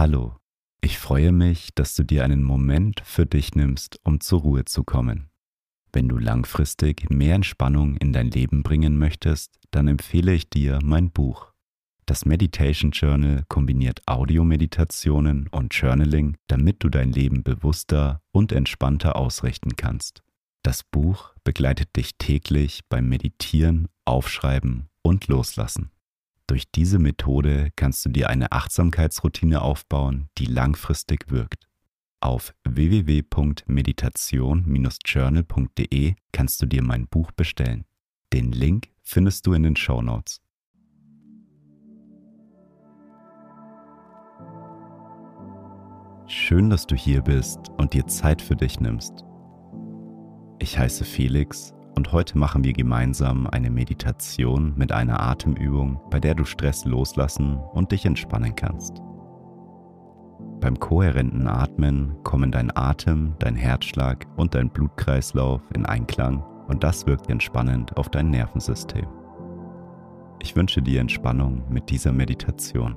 Hallo, ich freue mich, dass du dir einen Moment für dich nimmst, um zur Ruhe zu kommen. Wenn du langfristig mehr Entspannung in dein Leben bringen möchtest, dann empfehle ich dir mein Buch. Das Meditation Journal kombiniert Audiomeditationen und Journaling, damit du dein Leben bewusster und entspannter ausrichten kannst. Das Buch begleitet dich täglich beim Meditieren, Aufschreiben und Loslassen. Durch diese Methode kannst du dir eine Achtsamkeitsroutine aufbauen, die langfristig wirkt. Auf www.meditation-journal.de kannst du dir mein Buch bestellen. Den Link findest du in den Show Notes. Schön, dass du hier bist und dir Zeit für dich nimmst. Ich heiße Felix und heute machen wir gemeinsam eine Meditation mit einer Atemübung, bei der du Stress loslassen und dich entspannen kannst. Beim kohärenten Atmen kommen dein Atem, dein Herzschlag und dein Blutkreislauf in Einklang und das wirkt entspannend auf dein Nervensystem. Ich wünsche dir Entspannung mit dieser Meditation.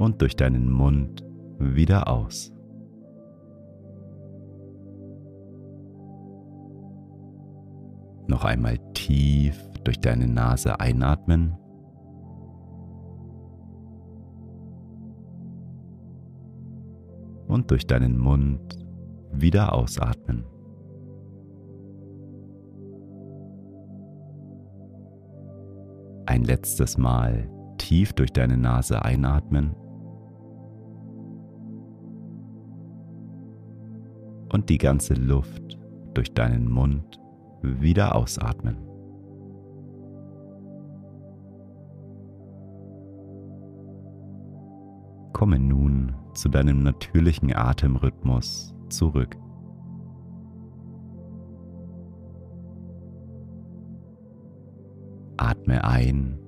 und durch deinen Mund wieder aus. Noch einmal tief durch deine Nase einatmen. Und durch deinen Mund wieder ausatmen. Ein letztes Mal tief durch deine Nase einatmen. Und die ganze Luft durch deinen Mund wieder ausatmen. Komme nun zu deinem natürlichen Atemrhythmus zurück. Atme ein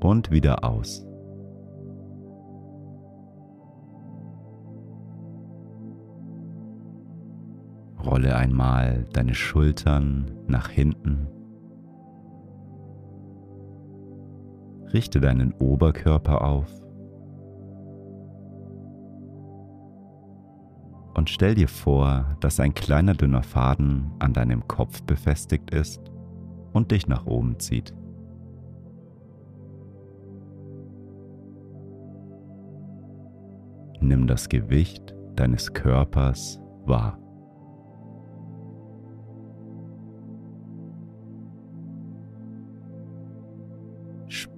und wieder aus. Rolle einmal deine Schultern nach hinten. Richte deinen Oberkörper auf. Und stell dir vor, dass ein kleiner dünner Faden an deinem Kopf befestigt ist und dich nach oben zieht. Nimm das Gewicht deines Körpers wahr.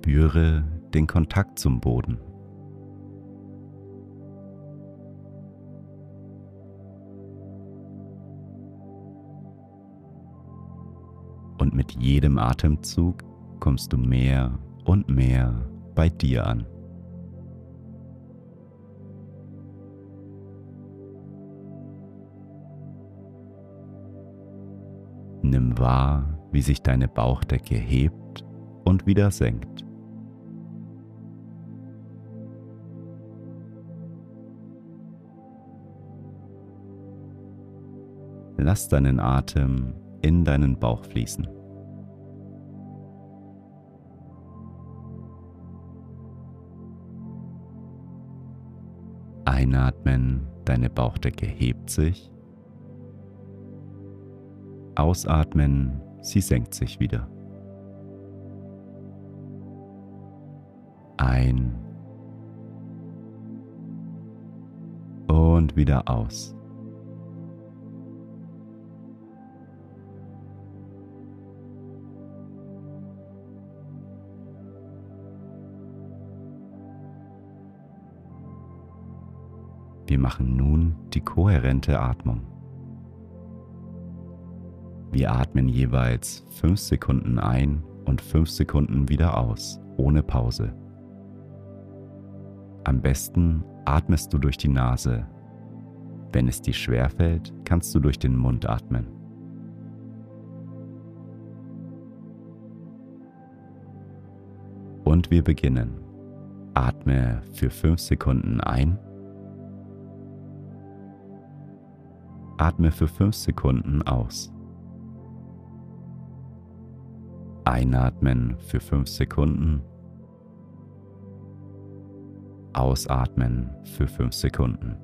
Spüre den Kontakt zum Boden. Und mit jedem Atemzug kommst du mehr und mehr bei dir an. Nimm wahr, wie sich deine Bauchdecke hebt und wieder senkt. Lass deinen Atem in deinen Bauch fließen. Einatmen, deine Bauchdecke hebt sich. Ausatmen, sie senkt sich wieder. Ein und wieder aus. Wir machen nun die kohärente Atmung. Wir atmen jeweils 5 Sekunden ein und 5 Sekunden wieder aus, ohne Pause. Am besten atmest du durch die Nase. Wenn es dir schwerfällt, kannst du durch den Mund atmen. Und wir beginnen. Atme für 5 Sekunden ein. Atme für 5 Sekunden aus. Einatmen für 5 Sekunden. Ausatmen für 5 Sekunden.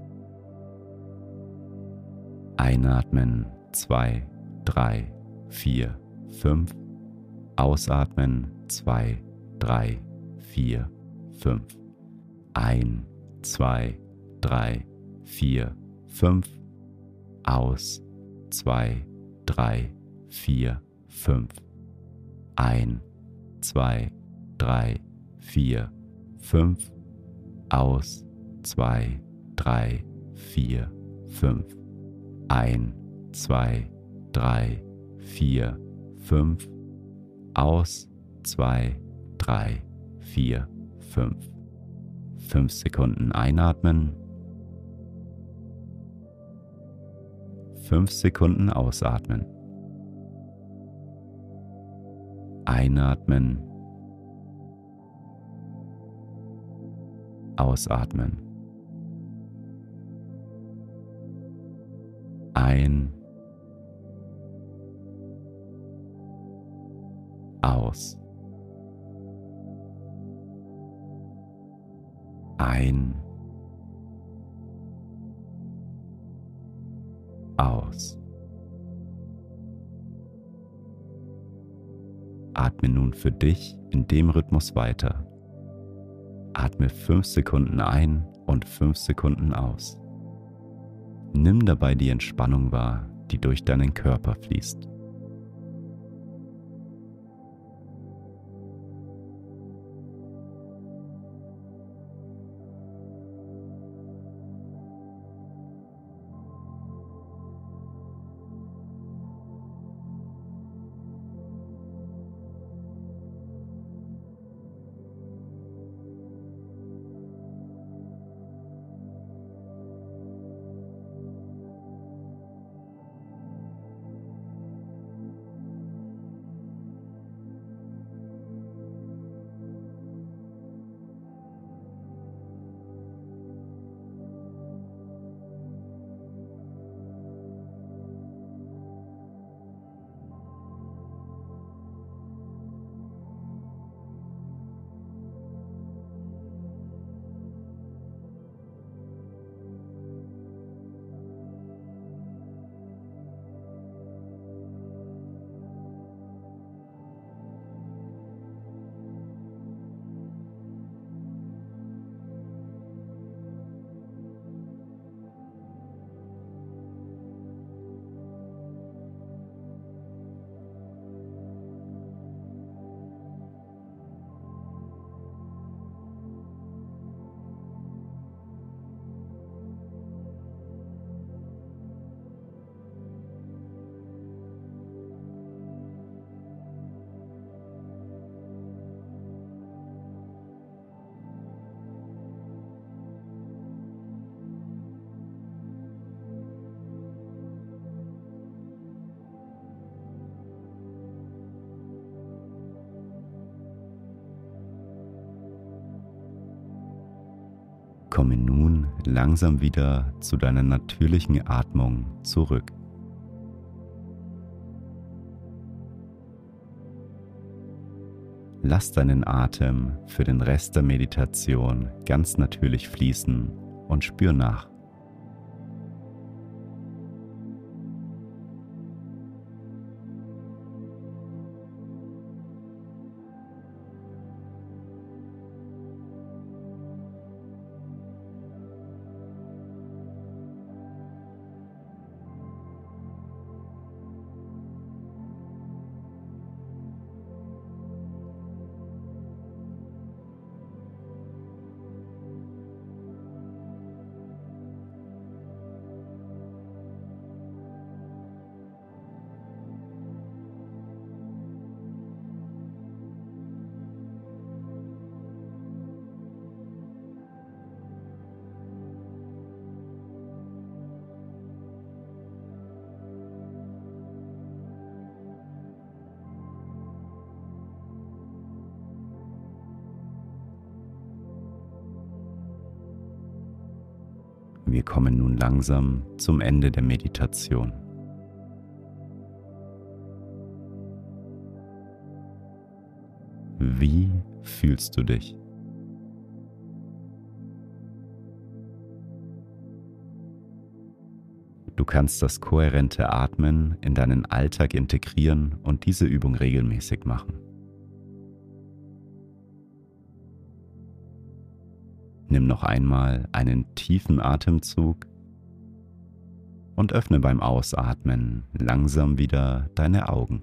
Einatmen 2, 3, 4, 5. Ausatmen 2, 3, 4, 5. Ein, 2, 3, 4, 5. Aus 2, 3, 4, 5. Ein, 2, 3, 4, 5 aus, zwei, drei, vier, fünf. Ein, zwei, drei, vier, fünf. Aus, zwei, drei, vier, fünf. Fünf Sekunden einatmen. Fünf Sekunden ausatmen. Einatmen. Ausatmen. Ein. Aus. Ein. Aus. Atme nun für dich in dem Rhythmus weiter. Atme 5 Sekunden ein und 5 Sekunden aus. Nimm dabei die Entspannung wahr, die durch deinen Körper fließt. Komme nun langsam wieder zu deiner natürlichen Atmung zurück. Lass deinen Atem für den Rest der Meditation ganz natürlich fließen und spür nach. Wir kommen nun langsam zum Ende der Meditation. Wie fühlst du dich? Du kannst das kohärente Atmen in deinen Alltag integrieren und diese Übung regelmäßig machen. Nimm noch einmal einen tiefen Atemzug und öffne beim Ausatmen langsam wieder deine Augen.